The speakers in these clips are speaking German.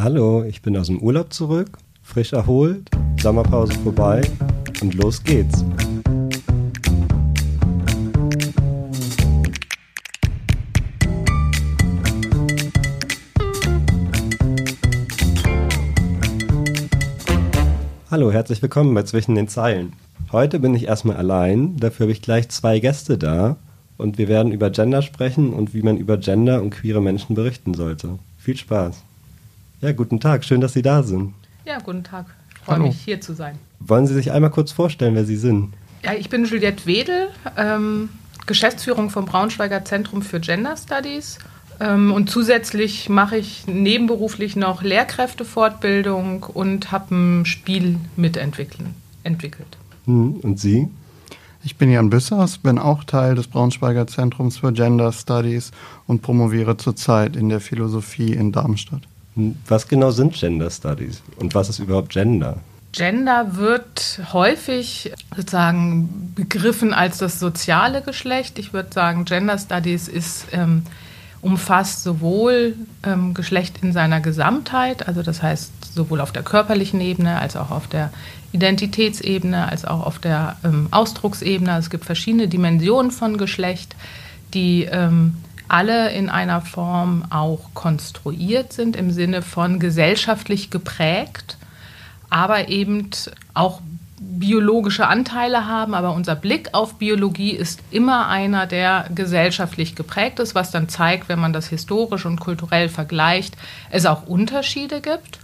Hallo, ich bin aus dem Urlaub zurück, frisch erholt, Sommerpause vorbei und los geht's. Hallo, herzlich willkommen bei Zwischen den Zeilen. Heute bin ich erstmal allein, dafür habe ich gleich zwei Gäste da und wir werden über Gender sprechen und wie man über Gender und queere Menschen berichten sollte. Viel Spaß. Ja, guten Tag, schön, dass Sie da sind. Ja, guten Tag. Ich freue mich, hier zu sein. Wollen Sie sich einmal kurz vorstellen, wer Sie sind? Ja, ich bin Juliette Wedel, ähm, Geschäftsführung vom Braunschweiger Zentrum für Gender Studies. Ähm, und zusätzlich mache ich nebenberuflich noch Lehrkräftefortbildung und habe ein Spiel mitentwickelt. Hm, und Sie? Ich bin Jan Büssers, bin auch Teil des Braunschweiger Zentrums für Gender Studies und promoviere zurzeit in der Philosophie in Darmstadt. Was genau sind Gender Studies und was ist überhaupt Gender? Gender wird häufig sozusagen begriffen als das soziale Geschlecht. Ich würde sagen, Gender Studies ist, ähm, umfasst sowohl ähm, Geschlecht in seiner Gesamtheit, also das heißt sowohl auf der körperlichen Ebene als auch auf der Identitätsebene, als auch auf der ähm, Ausdrucksebene. Es gibt verschiedene Dimensionen von Geschlecht, die ähm, alle in einer Form auch konstruiert sind, im Sinne von gesellschaftlich geprägt, aber eben auch biologische Anteile haben, aber unser Blick auf Biologie ist immer einer, der gesellschaftlich geprägt ist, was dann zeigt, wenn man das historisch und kulturell vergleicht, es auch Unterschiede gibt.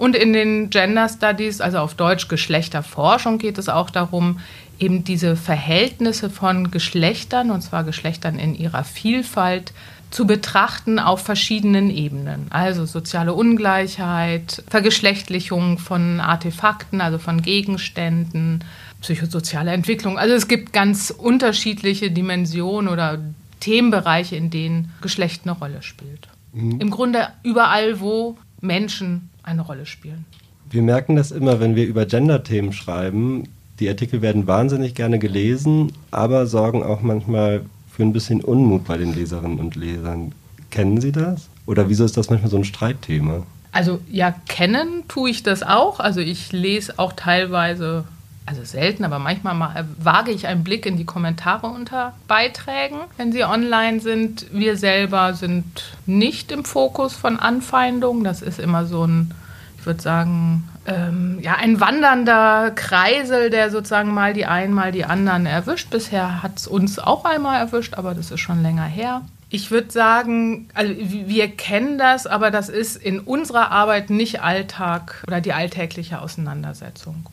Und in den Gender Studies, also auf Deutsch Geschlechterforschung, geht es auch darum, eben diese Verhältnisse von Geschlechtern, und zwar Geschlechtern in ihrer Vielfalt, zu betrachten auf verschiedenen Ebenen. Also soziale Ungleichheit, Vergeschlechtlichung von Artefakten, also von Gegenständen, psychosoziale Entwicklung. Also es gibt ganz unterschiedliche Dimensionen oder Themenbereiche, in denen Geschlecht eine Rolle spielt. Mhm. Im Grunde überall, wo Menschen eine Rolle spielen. Wir merken das immer, wenn wir über Gender-Themen schreiben, die Artikel werden wahnsinnig gerne gelesen, aber sorgen auch manchmal für ein bisschen Unmut bei den Leserinnen und Lesern. Kennen Sie das? Oder wieso ist das manchmal so ein Streitthema? Also ja, kennen tue ich das auch. Also ich lese auch teilweise, also selten, aber manchmal mal, wage ich einen Blick in die Kommentare unter Beiträgen, wenn sie online sind. Wir selber sind nicht im Fokus von Anfeindungen. Das ist immer so ein, ich würde sagen, ähm, ja, ein wandernder Kreisel, der sozusagen mal die einen, mal die anderen erwischt. Bisher hat es uns auch einmal erwischt, aber das ist schon länger her. Ich würde sagen, also wir kennen das, aber das ist in unserer Arbeit nicht Alltag oder die alltägliche Auseinandersetzung.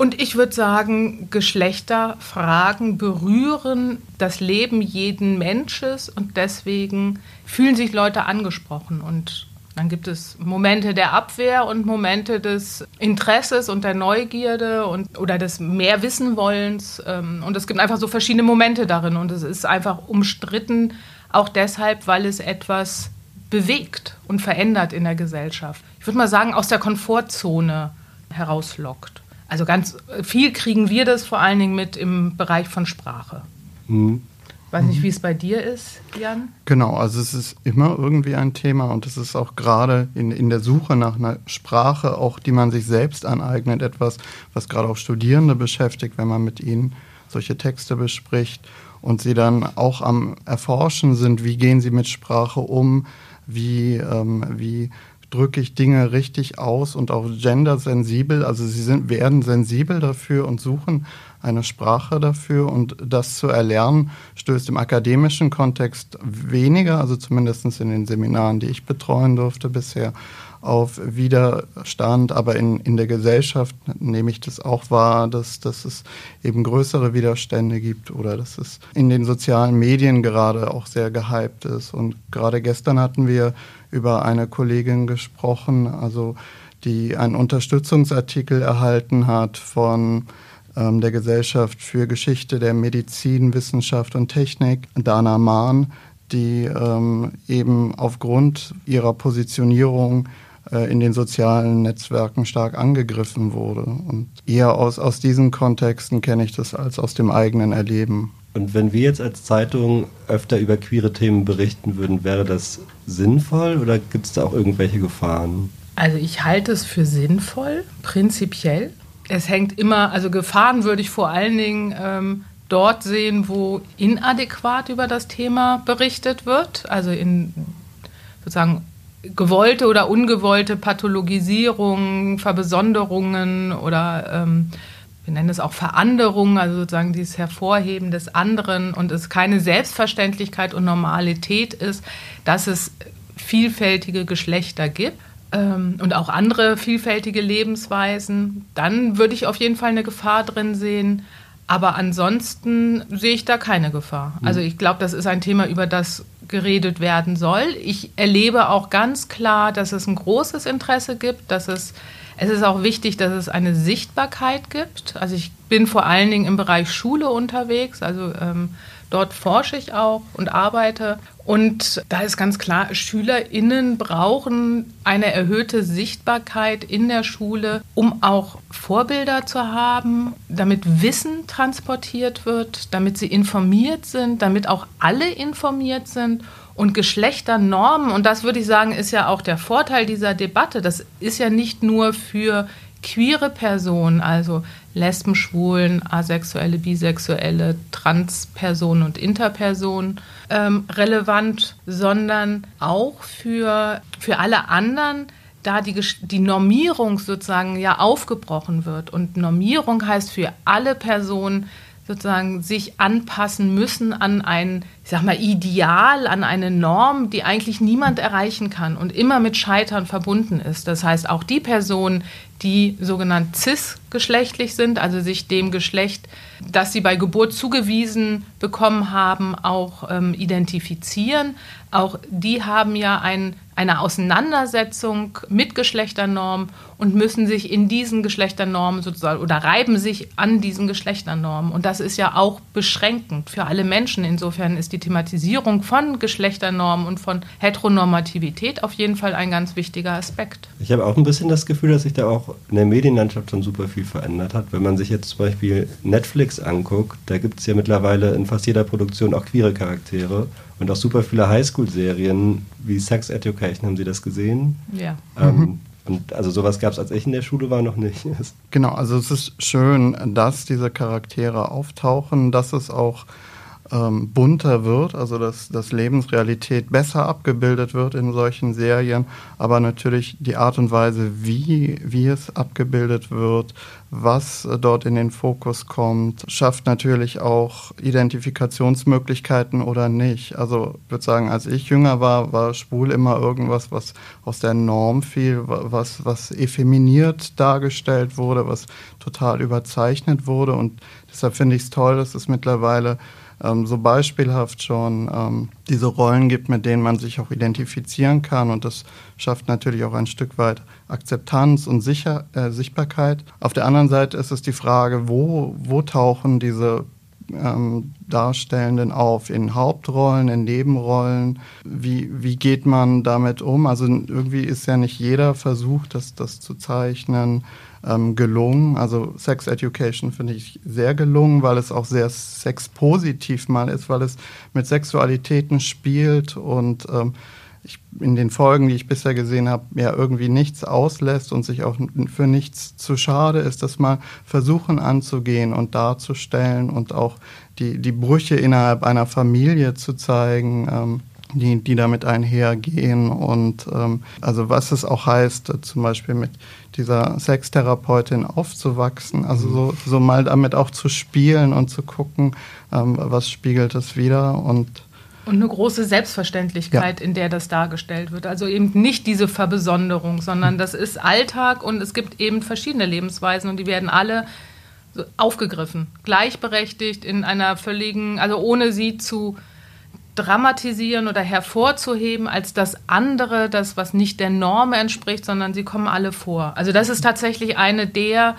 Und ich würde sagen, Geschlechterfragen berühren das Leben jeden Menschen und deswegen fühlen sich Leute angesprochen. Und dann gibt es Momente der Abwehr und Momente des Interesses und der Neugierde und, oder des Mehrwissenwollens. Ähm, und es gibt einfach so verschiedene Momente darin. Und es ist einfach umstritten, auch deshalb, weil es etwas bewegt und verändert in der Gesellschaft. Ich würde mal sagen, aus der Komfortzone herauslockt. Also ganz viel kriegen wir das vor allen Dingen mit im Bereich von Sprache. Mhm. Weiß nicht, mhm. wie es bei dir ist, Jan? Genau, also es ist immer irgendwie ein Thema und es ist auch gerade in, in der Suche nach einer Sprache, auch die man sich selbst aneignet, etwas, was gerade auch Studierende beschäftigt, wenn man mit ihnen solche Texte bespricht und sie dann auch am Erforschen sind, wie gehen sie mit Sprache um, wie, ähm, wie drücke ich Dinge richtig aus und auch gendersensibel. Also sie sind, werden sensibel dafür und suchen eine Sprache dafür. Und das zu erlernen, stößt im akademischen Kontext weniger, also zumindest in den Seminaren, die ich betreuen durfte bisher, auf Widerstand, aber in, in der Gesellschaft nehme ich das auch wahr, dass, dass es eben größere Widerstände gibt oder dass es in den sozialen Medien gerade auch sehr gehypt ist. Und gerade gestern hatten wir über eine Kollegin gesprochen, also die einen Unterstützungsartikel erhalten hat von ähm, der Gesellschaft für Geschichte der Medizin, Wissenschaft und Technik, Dana Mahn, die ähm, eben aufgrund ihrer Positionierung in den sozialen Netzwerken stark angegriffen wurde. Und eher aus, aus diesen Kontexten kenne ich das als aus dem eigenen Erleben. Und wenn wir jetzt als Zeitung öfter über queere Themen berichten würden, wäre das sinnvoll oder gibt es da auch irgendwelche Gefahren? Also ich halte es für sinnvoll, prinzipiell. Es hängt immer, also Gefahren würde ich vor allen Dingen ähm, dort sehen, wo inadäquat über das Thema berichtet wird, also in sozusagen gewollte oder ungewollte Pathologisierung, Verbesonderungen oder ähm, wir nennen es auch Veranderungen, also sozusagen dieses Hervorheben des anderen und es keine Selbstverständlichkeit und Normalität ist, dass es vielfältige Geschlechter gibt ähm, und auch andere vielfältige Lebensweisen, dann würde ich auf jeden Fall eine Gefahr drin sehen. Aber ansonsten sehe ich da keine Gefahr. Mhm. Also ich glaube, das ist ein Thema, über das geredet werden soll. Ich erlebe auch ganz klar, dass es ein großes Interesse gibt, dass es es ist auch wichtig, dass es eine Sichtbarkeit gibt. Also ich bin vor allen Dingen im Bereich Schule unterwegs, also ähm, dort forsche ich auch und arbeite. Und da ist ganz klar, SchülerInnen brauchen eine erhöhte Sichtbarkeit in der Schule, um auch Vorbilder zu haben, damit Wissen transportiert wird, damit sie informiert sind, damit auch alle informiert sind und Geschlechternormen, und das würde ich sagen, ist ja auch der Vorteil dieser Debatte. Das ist ja nicht nur für queere Personen, also Lesben, Schwulen, Asexuelle, Bisexuelle, Transpersonen und Interpersonen ähm, relevant, sondern auch für, für alle anderen, da die, die Normierung sozusagen ja aufgebrochen wird. Und Normierung heißt für alle Personen, sozusagen sich anpassen müssen an ein, sag mal, Ideal, an eine Norm, die eigentlich niemand erreichen kann und immer mit Scheitern verbunden ist. Das heißt, auch die Personen, die sogenannt cis-geschlechtlich sind, also sich dem Geschlecht, das sie bei Geburt zugewiesen bekommen haben, auch ähm, identifizieren. Auch die haben ja ein, eine Auseinandersetzung mit Geschlechternormen und müssen sich in diesen Geschlechternormen sozusagen oder reiben sich an diesen Geschlechternormen. Und das ist ja auch beschränkend für alle Menschen. Insofern ist die Thematisierung von Geschlechternormen und von Heteronormativität auf jeden Fall ein ganz wichtiger Aspekt. Ich habe auch ein bisschen das Gefühl, dass sich da auch in der Medienlandschaft schon super viel verändert hat. Wenn man sich jetzt zum Beispiel Netflix anguckt, da gibt es ja mittlerweile in fast jeder Produktion auch queere Charaktere und auch super viele Highschool-Serien wie Sex Education. Haben Sie das gesehen? Ja. Ähm, mhm. Und also sowas gab es, als ich in der Schule war, noch nicht. Genau, also es ist schön, dass diese Charaktere auftauchen, dass es auch ähm, bunter wird, also dass, dass Lebensrealität besser abgebildet wird in solchen Serien, aber natürlich die Art und Weise, wie, wie es abgebildet wird, was dort in den Fokus kommt, schafft natürlich auch Identifikationsmöglichkeiten oder nicht. Also ich würde sagen, als ich jünger war, war schwul immer irgendwas, was aus der Norm fiel, was, was effeminiert dargestellt wurde, was total überzeichnet wurde und deshalb finde ich es toll, dass es mittlerweile ähm, so beispielhaft schon ähm, diese Rollen gibt, mit denen man sich auch identifizieren kann. Und das schafft natürlich auch ein Stück weit Akzeptanz und Sicher äh, Sichtbarkeit. Auf der anderen Seite ist es die Frage, wo, wo tauchen diese ähm, Darstellenden auf? In Hauptrollen, in Nebenrollen? Wie, wie geht man damit um? Also irgendwie ist ja nicht jeder versucht, das, das zu zeichnen ähm, gelungen. Also Sex Education finde ich sehr gelungen, weil es auch sehr sexpositiv mal ist, weil es mit Sexualitäten spielt und ähm, ich, in den Folgen, die ich bisher gesehen habe, ja irgendwie nichts auslässt und sich auch für nichts zu schade ist, das mal versuchen anzugehen und darzustellen und auch die, die Brüche innerhalb einer Familie zu zeigen. Ähm, die, die damit einhergehen und ähm, also was es auch heißt, zum Beispiel mit dieser Sextherapeutin aufzuwachsen, also mhm. so, so mal damit auch zu spielen und zu gucken, ähm, was spiegelt es wieder und und eine große Selbstverständlichkeit, ja. in der das dargestellt wird. Also eben nicht diese Verbesonderung, sondern das ist Alltag und es gibt eben verschiedene Lebensweisen und die werden alle aufgegriffen, gleichberechtigt in einer völligen, also ohne sie zu dramatisieren oder hervorzuheben als das andere, das, was nicht der Norm entspricht, sondern sie kommen alle vor. Also das ist tatsächlich eine der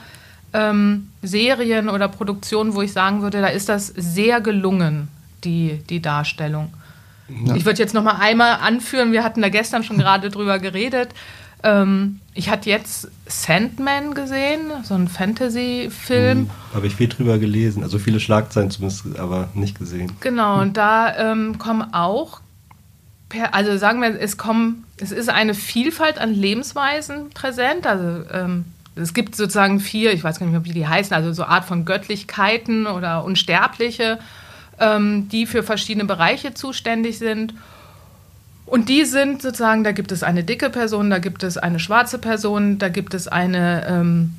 ähm, Serien oder Produktionen, wo ich sagen würde, da ist das sehr gelungen, die, die Darstellung. Ja. Ich würde jetzt noch mal einmal anführen, wir hatten da gestern schon gerade drüber geredet, ähm, ich hatte jetzt Sandman gesehen, so ein Fantasy-Film. Hm, Habe ich viel drüber gelesen, also viele Schlagzeilen zumindest, aber nicht gesehen. Genau, und da ähm, kommen auch also sagen wir, es kommen, es ist eine Vielfalt an Lebensweisen präsent. Also ähm, es gibt sozusagen vier, ich weiß gar nicht mehr, wie die heißen, also so Art von Göttlichkeiten oder Unsterbliche, ähm, die für verschiedene Bereiche zuständig sind. Und die sind sozusagen, da gibt es eine dicke Person, da gibt es eine schwarze Person, da gibt es eine ähm,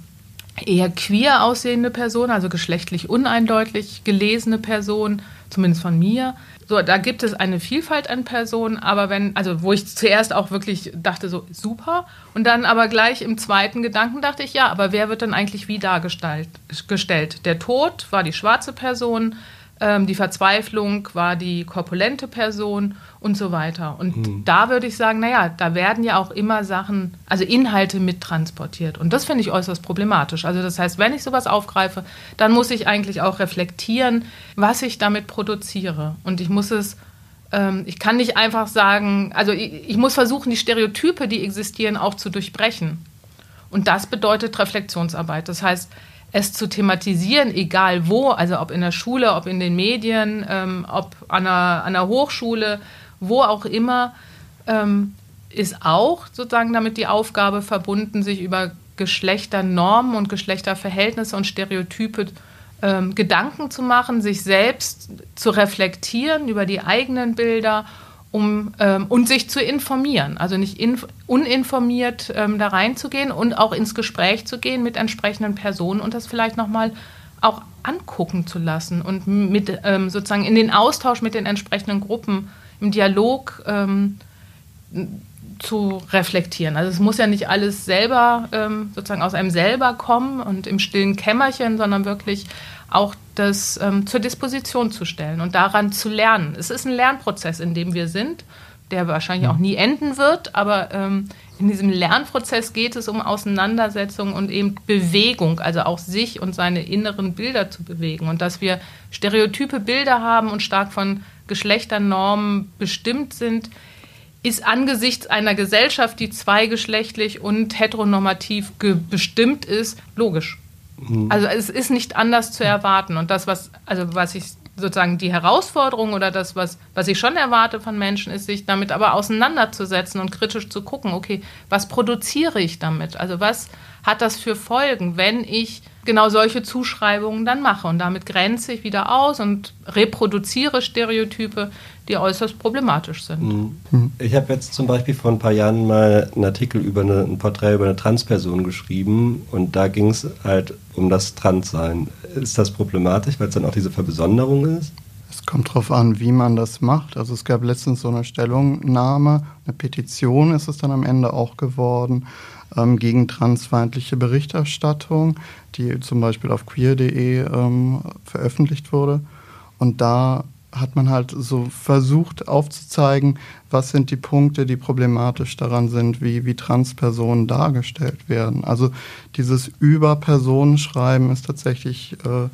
eher queer aussehende Person, also geschlechtlich uneindeutig gelesene Person, zumindest von mir. So, da gibt es eine Vielfalt an Personen, aber wenn, also wo ich zuerst auch wirklich dachte, so super, und dann aber gleich im zweiten Gedanken dachte ich, ja, aber wer wird denn eigentlich wie dargestellt? Der Tod war die schwarze Person, ähm, die Verzweiflung war die korpulente Person und so weiter. Und hm. da würde ich sagen, naja, da werden ja auch immer Sachen, also Inhalte mittransportiert. Und das finde ich äußerst problematisch. Also das heißt, wenn ich sowas aufgreife, dann muss ich eigentlich auch reflektieren, was ich damit produziere. Und ich muss es ähm, ich kann nicht einfach sagen, also ich, ich, muss versuchen, die Stereotype, die existieren, auch zu durchbrechen. Und das bedeutet Reflexionsarbeit. Das heißt, es zu thematisieren, egal wo, also ob in der Schule, ob in den Medien, ähm, ob an einer, an einer Hochschule, wo auch immer, ähm, ist auch sozusagen damit die Aufgabe verbunden, sich über Geschlechternormen und Geschlechterverhältnisse und Stereotype ähm, Gedanken zu machen, sich selbst zu reflektieren über die eigenen Bilder um, ähm, und sich zu informieren. Also nicht inf uninformiert ähm, da reinzugehen und auch ins Gespräch zu gehen mit entsprechenden Personen und das vielleicht nochmal auch angucken zu lassen und mit ähm, sozusagen in den Austausch mit den entsprechenden Gruppen im Dialog ähm, zu reflektieren. Also es muss ja nicht alles selber ähm, sozusagen aus einem selber kommen und im stillen Kämmerchen, sondern wirklich auch das ähm, zur Disposition zu stellen und daran zu lernen. Es ist ein Lernprozess, in dem wir sind, der wahrscheinlich auch nie enden wird, aber ähm, in diesem Lernprozess geht es um Auseinandersetzung und eben Bewegung, also auch sich und seine inneren Bilder zu bewegen und dass wir stereotype Bilder haben und stark von Geschlechternormen bestimmt sind, ist angesichts einer Gesellschaft, die zweigeschlechtlich und heteronormativ bestimmt ist, logisch. Mhm. Also es ist nicht anders zu erwarten. Und das, was, also was ich sozusagen die Herausforderung oder das, was, was ich schon erwarte von Menschen, ist, sich damit aber auseinanderzusetzen und kritisch zu gucken, okay, was produziere ich damit? Also was hat das für Folgen, wenn ich genau solche Zuschreibungen dann mache? Und damit grenze ich wieder aus und reproduziere Stereotype, die äußerst problematisch sind. Mhm. Ich habe jetzt zum Beispiel vor ein paar Jahren mal einen Artikel über eine, ein Porträt über eine Transperson geschrieben und da ging es halt um das Transsein. Ist das problematisch, weil es dann auch diese Verbesonderung ist? Es kommt darauf an, wie man das macht. Also es gab letztens so eine Stellungnahme, eine Petition ist es dann am Ende auch geworden ähm, gegen transfeindliche Berichterstattung, die zum Beispiel auf queer.de ähm, veröffentlicht wurde. Und da hat man halt so versucht aufzuzeigen, was sind die Punkte, die problematisch daran sind, wie, wie Transpersonen dargestellt werden. Also dieses Über-Personenschreiben ist tatsächlich äh,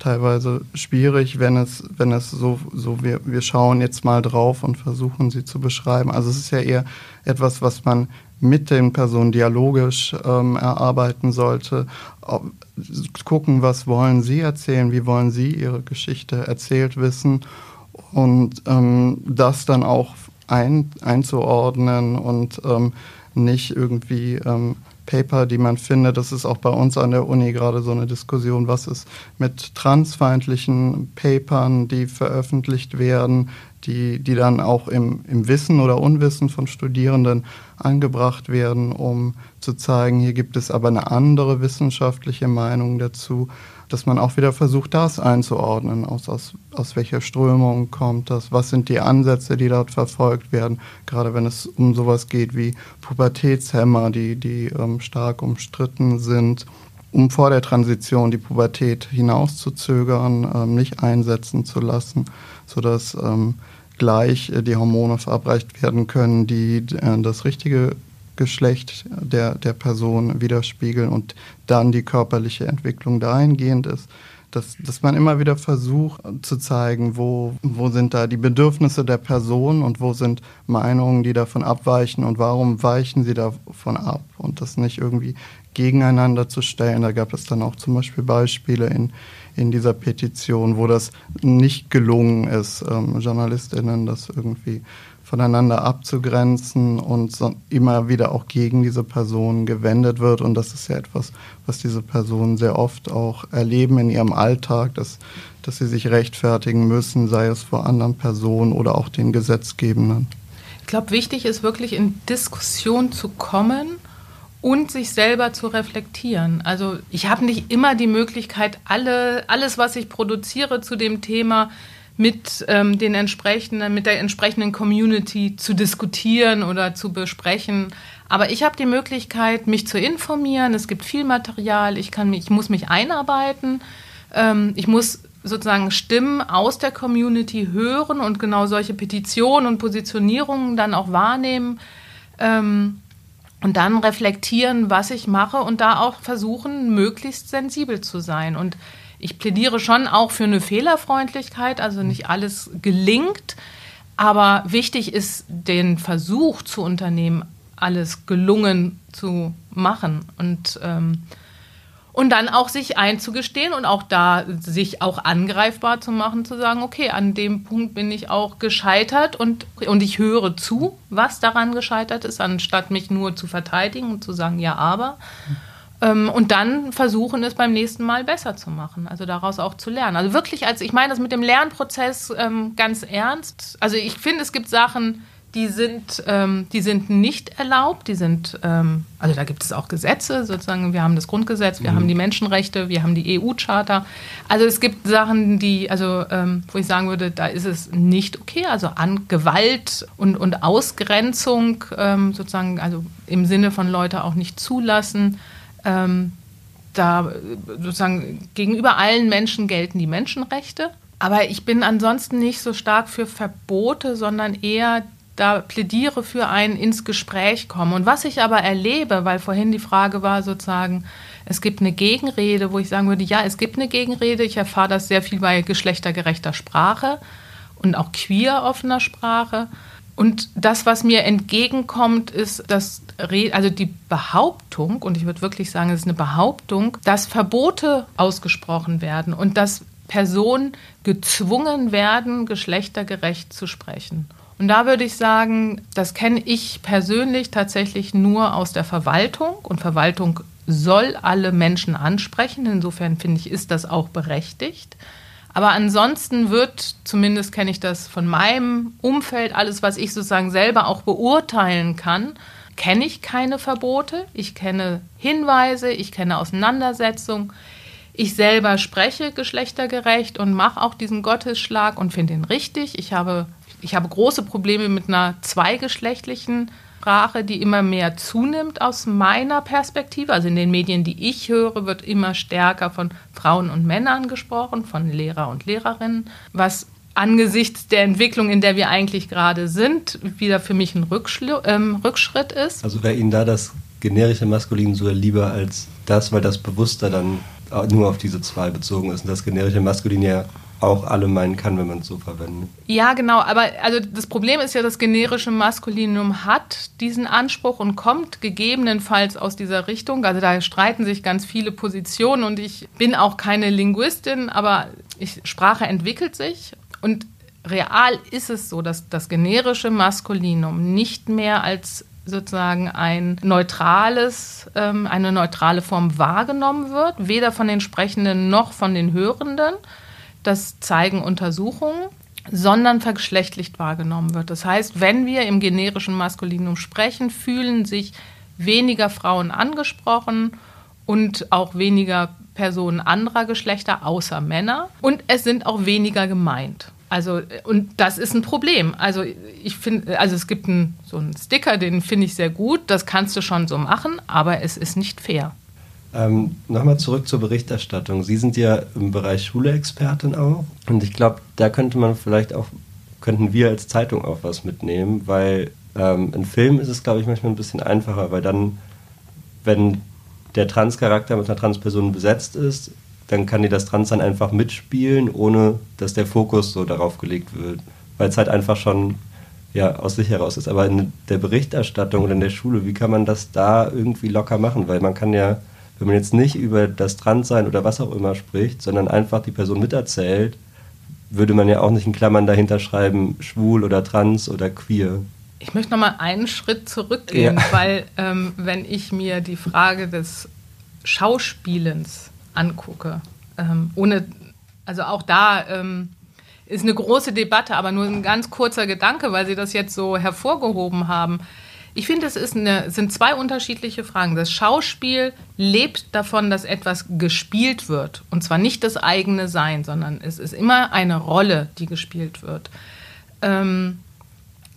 teilweise schwierig, wenn es, wenn es so, so wir, wir schauen jetzt mal drauf und versuchen sie zu beschreiben. Also es ist ja eher etwas, was man mit den Personen dialogisch ähm, erarbeiten sollte, gucken, was wollen sie erzählen, wie wollen sie ihre Geschichte erzählt wissen und ähm, das dann auch ein, einzuordnen und ähm, nicht irgendwie ähm, Paper, die man findet. Das ist auch bei uns an der Uni gerade so eine Diskussion, was ist mit transfeindlichen Papern, die veröffentlicht werden, die, die dann auch im, im Wissen oder Unwissen von Studierenden angebracht werden, um zu zeigen, hier gibt es aber eine andere wissenschaftliche Meinung dazu, dass man auch wieder versucht, das einzuordnen, aus, aus, aus welcher Strömung kommt das, was sind die Ansätze, die dort verfolgt werden, gerade wenn es um sowas geht wie Pubertätshämmer, die, die ähm, stark umstritten sind um vor der Transition die Pubertät hinauszuzögern, ähm, nicht einsetzen zu lassen, sodass ähm, gleich äh, die Hormone verabreicht werden können, die äh, das richtige Geschlecht der, der Person widerspiegeln und dann die körperliche Entwicklung dahingehend ist, dass, dass man immer wieder versucht zu zeigen, wo, wo sind da die Bedürfnisse der Person und wo sind Meinungen, die davon abweichen und warum weichen sie davon ab und das nicht irgendwie gegeneinander zu stellen. Da gab es dann auch zum Beispiel Beispiele in, in dieser Petition, wo das nicht gelungen ist, ähm, JournalistInnen das irgendwie voneinander abzugrenzen und so immer wieder auch gegen diese Personen gewendet wird. Und das ist ja etwas, was diese Personen sehr oft auch erleben in ihrem Alltag, dass, dass sie sich rechtfertigen müssen, sei es vor anderen Personen oder auch den Gesetzgebenden. Ich glaube, wichtig ist wirklich in Diskussion zu kommen und sich selber zu reflektieren. Also ich habe nicht immer die Möglichkeit, alle, alles, was ich produziere zu dem Thema, mit ähm, den entsprechenden, mit der entsprechenden Community zu diskutieren oder zu besprechen. Aber ich habe die Möglichkeit, mich zu informieren. Es gibt viel Material. Ich kann ich muss mich einarbeiten. Ähm, ich muss sozusagen Stimmen aus der Community hören und genau solche Petitionen und Positionierungen dann auch wahrnehmen. Ähm, und dann reflektieren, was ich mache und da auch versuchen, möglichst sensibel zu sein. Und ich plädiere schon auch für eine Fehlerfreundlichkeit, also nicht alles gelingt, aber wichtig ist, den Versuch zu unternehmen, alles gelungen zu machen und ähm, und dann auch sich einzugestehen und auch da sich auch angreifbar zu machen, zu sagen, okay, an dem Punkt bin ich auch gescheitert und, und ich höre zu, was daran gescheitert ist, anstatt mich nur zu verteidigen und zu sagen, ja, aber. Mhm und dann versuchen, es beim nächsten Mal besser zu machen. Also daraus auch zu lernen. Also wirklich, als ich meine das mit dem Lernprozess ähm, ganz ernst. Also ich finde, es gibt Sachen, die sind, ähm, die sind nicht erlaubt. Die sind, ähm, also da gibt es auch Gesetze, sozusagen. Wir haben das Grundgesetz, wir mhm. haben die Menschenrechte, wir haben die EU-Charta. Also es gibt Sachen, die, also ähm, wo ich sagen würde, da ist es nicht okay. Also an Gewalt und, und Ausgrenzung ähm, sozusagen, also im Sinne von Leute auch nicht zulassen ähm, da sozusagen gegenüber allen Menschen gelten die Menschenrechte. Aber ich bin ansonsten nicht so stark für Verbote, sondern eher da plädiere für ein ins Gespräch kommen. Und was ich aber erlebe, weil vorhin die Frage war sozusagen, es gibt eine Gegenrede, wo ich sagen würde, ja, es gibt eine Gegenrede. Ich erfahre das sehr viel bei geschlechtergerechter Sprache und auch queer offener Sprache. Und das, was mir entgegenkommt, ist, dass also die Behauptung, und ich würde wirklich sagen, es ist eine Behauptung, dass Verbote ausgesprochen werden und dass Personen gezwungen werden, geschlechtergerecht zu sprechen. Und da würde ich sagen, das kenne ich persönlich tatsächlich nur aus der Verwaltung. Und Verwaltung soll alle Menschen ansprechen. Insofern finde ich, ist das auch berechtigt. Aber ansonsten wird, zumindest kenne ich das von meinem Umfeld, alles, was ich sozusagen selber auch beurteilen kann, kenne ich keine Verbote. Ich kenne Hinweise, ich kenne Auseinandersetzungen. Ich selber spreche geschlechtergerecht und mache auch diesen Gottesschlag und finde ihn richtig. Ich habe, ich habe große Probleme mit einer zweigeschlechtlichen Sprache, die immer mehr zunimmt aus meiner Perspektive. Also in den Medien, die ich höre, wird immer stärker von Frauen und Männern gesprochen, von Lehrer und Lehrerinnen, was angesichts der Entwicklung, in der wir eigentlich gerade sind, wieder für mich ein ähm, Rückschritt ist. Also wäre Ihnen da das generische Maskulin so lieber als das, weil das bewusster dann nur auf diese zwei bezogen ist und das generische Maskulin ja auch alle meinen kann, wenn man es so verwendet. Ja, genau. Aber also das Problem ist ja, das generische Maskulinum hat diesen Anspruch und kommt gegebenenfalls aus dieser Richtung. Also da streiten sich ganz viele Positionen und ich bin auch keine Linguistin, aber ich, Sprache entwickelt sich und real ist es so, dass das generische Maskulinum nicht mehr als sozusagen ein neutrales, ähm, eine neutrale Form wahrgenommen wird, weder von den Sprechenden noch von den Hörenden das zeigen Untersuchungen, sondern vergeschlechtlicht wahrgenommen wird. Das heißt, wenn wir im generischen Maskulinum sprechen, fühlen sich weniger Frauen angesprochen und auch weniger Personen anderer Geschlechter außer Männer und es sind auch weniger gemeint. Also, und das ist ein Problem. Also, ich finde, also es gibt einen, so einen Sticker, den finde ich sehr gut, das kannst du schon so machen, aber es ist nicht fair. Ähm, Nochmal zurück zur Berichterstattung. Sie sind ja im Bereich Schule-Expertin auch. Und ich glaube, da könnte man vielleicht auch, könnten wir als Zeitung auch was mitnehmen, weil ähm, in Filmen ist es, glaube ich, manchmal ein bisschen einfacher, weil dann, wenn der Trans-Charakter mit einer Trans-Person besetzt ist, dann kann die das Trans dann einfach mitspielen, ohne dass der Fokus so darauf gelegt wird. Weil es halt einfach schon ja, aus sich heraus ist. Aber in der Berichterstattung oder in der Schule, wie kann man das da irgendwie locker machen? Weil man kann ja wenn man jetzt nicht über das Transsein oder was auch immer spricht, sondern einfach die Person miterzählt, würde man ja auch nicht in Klammern dahinter schreiben, schwul oder trans oder queer. Ich möchte noch mal einen Schritt zurückgehen, ja. weil ähm, wenn ich mir die Frage des Schauspielens angucke, ähm, ohne, also auch da ähm, ist eine große Debatte, aber nur ein ganz kurzer Gedanke, weil Sie das jetzt so hervorgehoben haben. Ich finde, es ist eine, sind zwei unterschiedliche Fragen. Das Schauspiel lebt davon, dass etwas gespielt wird. Und zwar nicht das eigene Sein, sondern es ist immer eine Rolle, die gespielt wird. Ähm,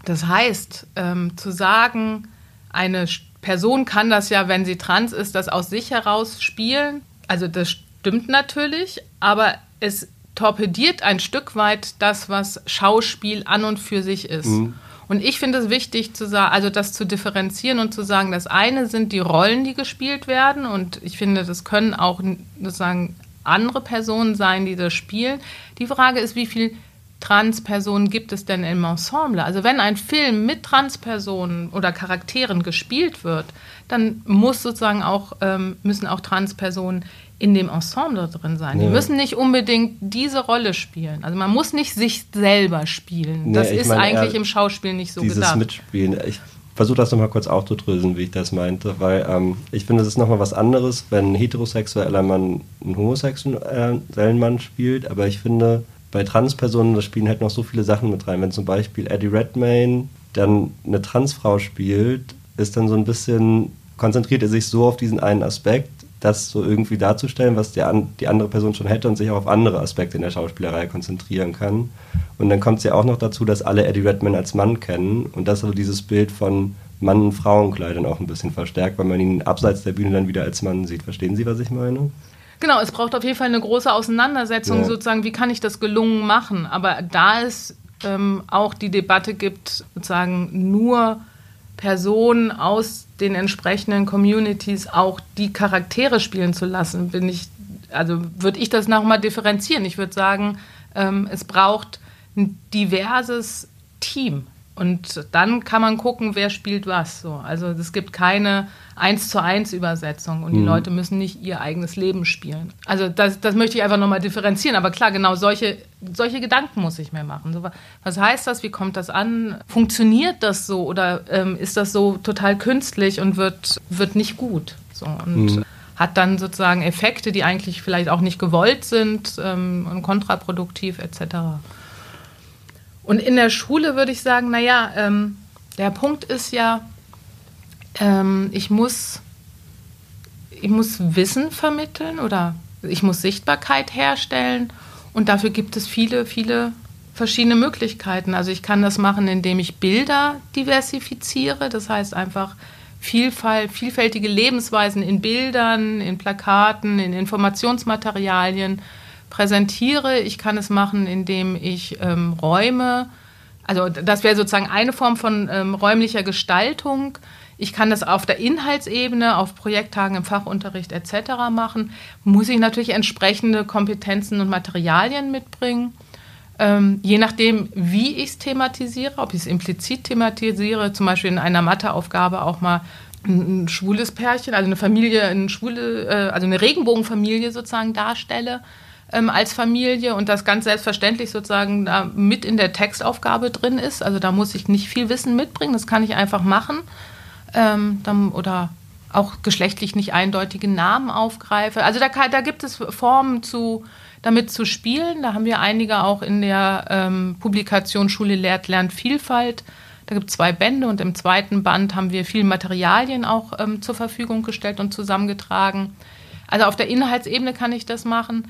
das heißt, ähm, zu sagen, eine Person kann das ja, wenn sie trans ist, das aus sich heraus spielen. Also das stimmt natürlich, aber es torpediert ein Stück weit das, was Schauspiel an und für sich ist. Mhm. Und ich finde es wichtig zu sagen, also das zu differenzieren und zu sagen, das eine sind die Rollen, die gespielt werden und ich finde, das können auch sozusagen andere Personen sein, die das spielen. Die Frage ist, wie viel Transpersonen gibt es denn im Ensemble? Also wenn ein Film mit Transpersonen oder Charakteren gespielt wird, dann muss sozusagen auch, ähm, müssen auch Transpersonen in dem Ensemble drin sein. Ja. Die müssen nicht unbedingt diese Rolle spielen. Also man muss nicht sich selber spielen. Das ist meine, eigentlich im Schauspiel nicht so dieses gedacht. Mitspielen. Ich versuche das nochmal kurz aufzudröseln, wie ich das meinte, weil ähm, ich finde, es ist nochmal was anderes, wenn ein heterosexueller Mann einen homosexuellen Mann spielt, aber ich finde, bei Transpersonen, da spielen halt noch so viele Sachen mit rein. Wenn zum Beispiel Eddie Redmayne dann eine Transfrau spielt, ist dann so ein bisschen, konzentriert er sich so auf diesen einen Aspekt, das so irgendwie darzustellen, was der, die andere Person schon hätte und sich auch auf andere Aspekte in der Schauspielerei konzentrieren kann. Und dann kommt es ja auch noch dazu, dass alle Eddie Redman als Mann kennen und das also dieses Bild von Mann- und Frauenkleidern auch ein bisschen verstärkt, weil man ihn abseits der Bühne dann wieder als Mann sieht. Verstehen Sie, was ich meine? Genau, es braucht auf jeden Fall eine große Auseinandersetzung, ja. sozusagen, wie kann ich das gelungen machen. Aber da es ähm, auch die Debatte gibt, sozusagen nur Personen aus den entsprechenden Communities auch die Charaktere spielen zu lassen, bin ich, also würde ich das nochmal differenzieren. Ich würde sagen, ähm, es braucht ein diverses Team. Und dann kann man gucken, wer spielt was. So. Also es gibt keine eins zu eins Übersetzung und die mhm. Leute müssen nicht ihr eigenes Leben spielen. Also das, das möchte ich einfach nochmal differenzieren. Aber klar, genau solche, solche Gedanken muss ich mir machen. So, was heißt das? Wie kommt das an? Funktioniert das so oder ähm, ist das so total künstlich und wird, wird nicht gut? So, und mhm. hat dann sozusagen Effekte, die eigentlich vielleicht auch nicht gewollt sind ähm, und kontraproduktiv etc. Und in der Schule würde ich sagen, naja, ähm, der Punkt ist ja, ähm, ich, muss, ich muss Wissen vermitteln oder ich muss Sichtbarkeit herstellen. Und dafür gibt es viele, viele verschiedene Möglichkeiten. Also ich kann das machen, indem ich Bilder diversifiziere, das heißt einfach Vielfalt, vielfältige Lebensweisen in Bildern, in Plakaten, in Informationsmaterialien präsentiere. Ich kann es machen, indem ich ähm, Räume, also das wäre sozusagen eine Form von ähm, räumlicher Gestaltung. Ich kann das auf der Inhaltsebene, auf Projekttagen im Fachunterricht etc. machen. Muss ich natürlich entsprechende Kompetenzen und Materialien mitbringen. Ähm, je nachdem, wie ich es thematisiere, ob ich es implizit thematisiere, zum Beispiel in einer Matheaufgabe auch mal ein, ein schwules Pärchen, also eine Familie, eine schwule, äh, also eine Regenbogenfamilie sozusagen darstelle ähm, als Familie und das ganz selbstverständlich sozusagen da mit in der Textaufgabe drin ist. Also da muss ich nicht viel Wissen mitbringen, das kann ich einfach machen. Ähm, dann, oder auch geschlechtlich nicht eindeutige Namen aufgreife. Also da, da gibt es Formen zu, damit zu spielen. Da haben wir einige auch in der ähm, Publikation Schule lehrt, lernt Vielfalt. Da gibt es zwei Bände und im zweiten Band haben wir viel Materialien auch ähm, zur Verfügung gestellt und zusammengetragen. Also auf der Inhaltsebene kann ich das machen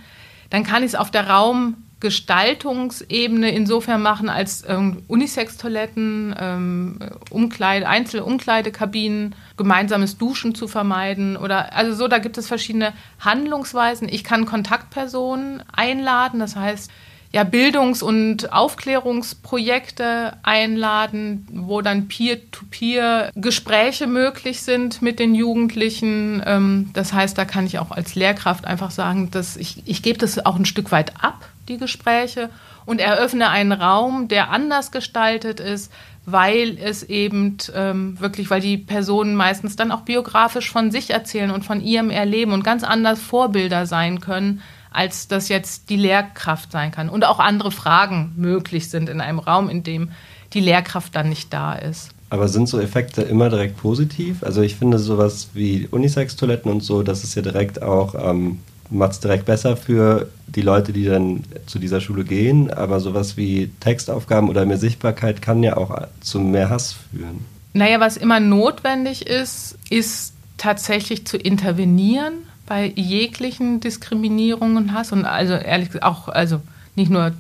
dann kann ich es auf der Raumgestaltungsebene insofern machen, als ähm, Unisex-Toiletten, ähm, Umkleide, Einzelumkleidekabinen, gemeinsames Duschen zu vermeiden oder also so, da gibt es verschiedene Handlungsweisen. Ich kann Kontaktpersonen einladen, das heißt, ja, Bildungs- und Aufklärungsprojekte einladen, wo dann Peer-to-Peer-Gespräche möglich sind mit den Jugendlichen. Ähm, das heißt, da kann ich auch als Lehrkraft einfach sagen, dass ich, ich gebe das auch ein Stück weit ab, die Gespräche, und eröffne einen Raum, der anders gestaltet ist, weil es eben ähm, wirklich, weil die Personen meistens dann auch biografisch von sich erzählen und von ihrem Erleben und ganz anders Vorbilder sein können, als das jetzt die Lehrkraft sein kann. Und auch andere Fragen möglich sind in einem Raum, in dem die Lehrkraft dann nicht da ist. Aber sind so Effekte immer direkt positiv? Also ich finde sowas wie Unisex-Toiletten und so, das ist ja direkt auch, ähm, macht es direkt besser für die Leute, die dann zu dieser Schule gehen. Aber sowas wie Textaufgaben oder mehr Sichtbarkeit kann ja auch zu mehr Hass führen. Naja, was immer notwendig ist, ist tatsächlich zu intervenieren bei jeglichen Diskriminierungen Hass und also ehrlich gesagt auch, also nicht nur,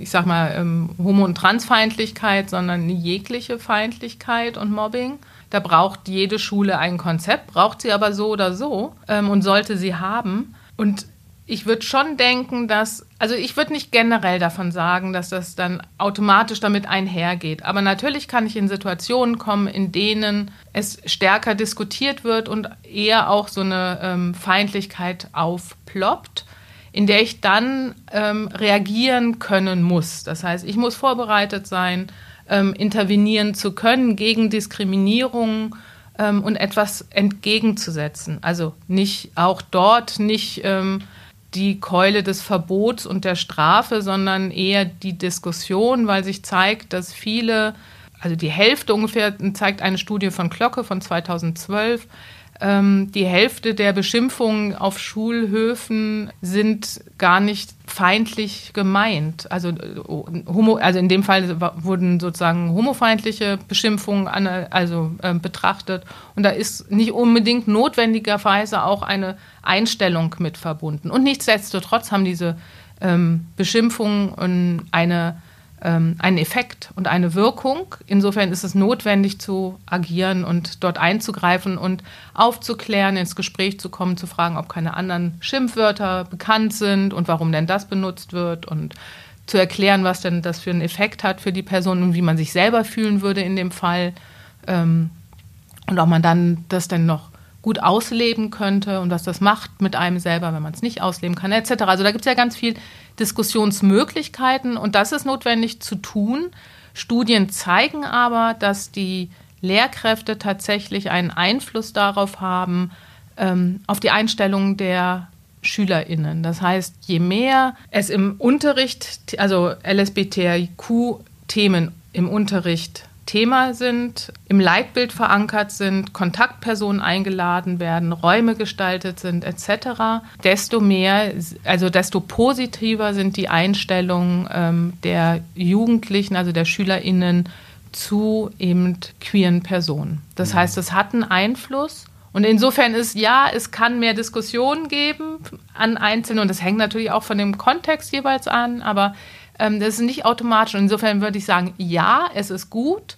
ich sag mal, ähm, Homo- und Transfeindlichkeit, sondern jegliche Feindlichkeit und Mobbing. Da braucht jede Schule ein Konzept, braucht sie aber so oder so ähm, und sollte sie haben. Und ich würde schon denken, dass, also ich würde nicht generell davon sagen, dass das dann automatisch damit einhergeht. Aber natürlich kann ich in Situationen kommen, in denen es stärker diskutiert wird und eher auch so eine ähm, Feindlichkeit aufploppt in der ich dann ähm, reagieren können muss. Das heißt, ich muss vorbereitet sein, ähm, intervenieren zu können gegen Diskriminierung ähm, und etwas entgegenzusetzen. Also nicht auch dort nicht ähm, die Keule des Verbots und der Strafe, sondern eher die Diskussion, weil sich zeigt, dass viele, also die Hälfte ungefähr, zeigt eine Studie von Glocke von 2012, ähm, die Hälfte der Beschimpfungen auf Schulhöfen sind gar nicht feindlich gemeint. Also, äh, homo, also in dem Fall wurden sozusagen homofeindliche Beschimpfungen an, also, äh, betrachtet. Und da ist nicht unbedingt notwendigerweise auch eine Einstellung mit verbunden. Und nichtsdestotrotz haben diese ähm, Beschimpfungen eine ähm, einen Effekt und eine Wirkung. Insofern ist es notwendig zu agieren und dort einzugreifen und aufzuklären, ins Gespräch zu kommen, zu fragen, ob keine anderen Schimpfwörter bekannt sind und warum denn das benutzt wird und zu erklären, was denn das für einen Effekt hat für die Person und wie man sich selber fühlen würde in dem Fall. Ähm, und ob man dann das dann noch gut ausleben könnte und was das macht mit einem selber, wenn man es nicht ausleben kann, etc. Also da gibt es ja ganz viel Diskussionsmöglichkeiten und das ist notwendig zu tun. Studien zeigen aber, dass die Lehrkräfte tatsächlich einen Einfluss darauf haben, ähm, auf die Einstellung der SchülerInnen. Das heißt, je mehr es im Unterricht, also LSBTIQ-Themen im Unterricht Thema sind, im Leitbild verankert sind, Kontaktpersonen eingeladen werden, Räume gestaltet sind etc., desto mehr, also desto positiver sind die Einstellungen ähm, der Jugendlichen, also der SchülerInnen zu eben queeren Personen. Das heißt, es hat einen Einfluss. Und insofern ist ja, es kann mehr Diskussionen geben an Einzelnen und das hängt natürlich auch von dem Kontext jeweils an, aber ähm, das ist nicht automatisch. Und insofern würde ich sagen, ja, es ist gut,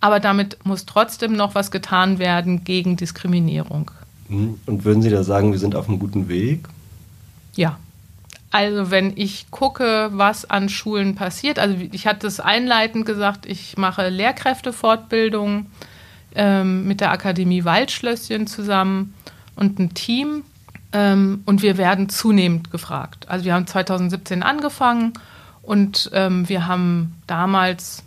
aber damit muss trotzdem noch was getan werden gegen Diskriminierung. Mhm. Und würden Sie da sagen, wir sind auf einem guten Weg? Ja. Also wenn ich gucke, was an Schulen passiert, also ich hatte es einleitend gesagt, ich mache Lehrkräftefortbildung ähm, mit der Akademie Waldschlösschen zusammen und ein Team ähm, und wir werden zunehmend gefragt. Also wir haben 2017 angefangen und ähm, wir haben damals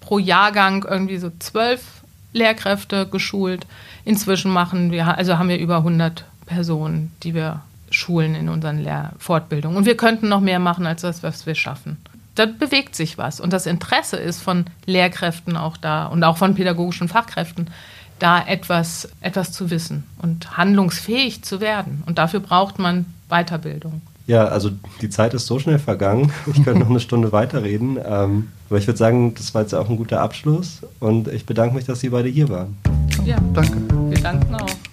pro Jahrgang irgendwie so zwölf Lehrkräfte geschult. Inzwischen machen wir, also haben wir über 100 Personen, die wir schulen in unseren Lehrfortbildungen. Und wir könnten noch mehr machen als das, was wir schaffen. Da bewegt sich was. Und das Interesse ist von Lehrkräften auch da und auch von pädagogischen Fachkräften, da etwas, etwas zu wissen und handlungsfähig zu werden. Und dafür braucht man Weiterbildung. Ja, also die Zeit ist so schnell vergangen. Ich könnte noch eine Stunde weiterreden. Ähm, aber ich würde sagen, das war jetzt auch ein guter Abschluss. Und ich bedanke mich, dass Sie beide hier waren. Ja, danke. Wir danken auch.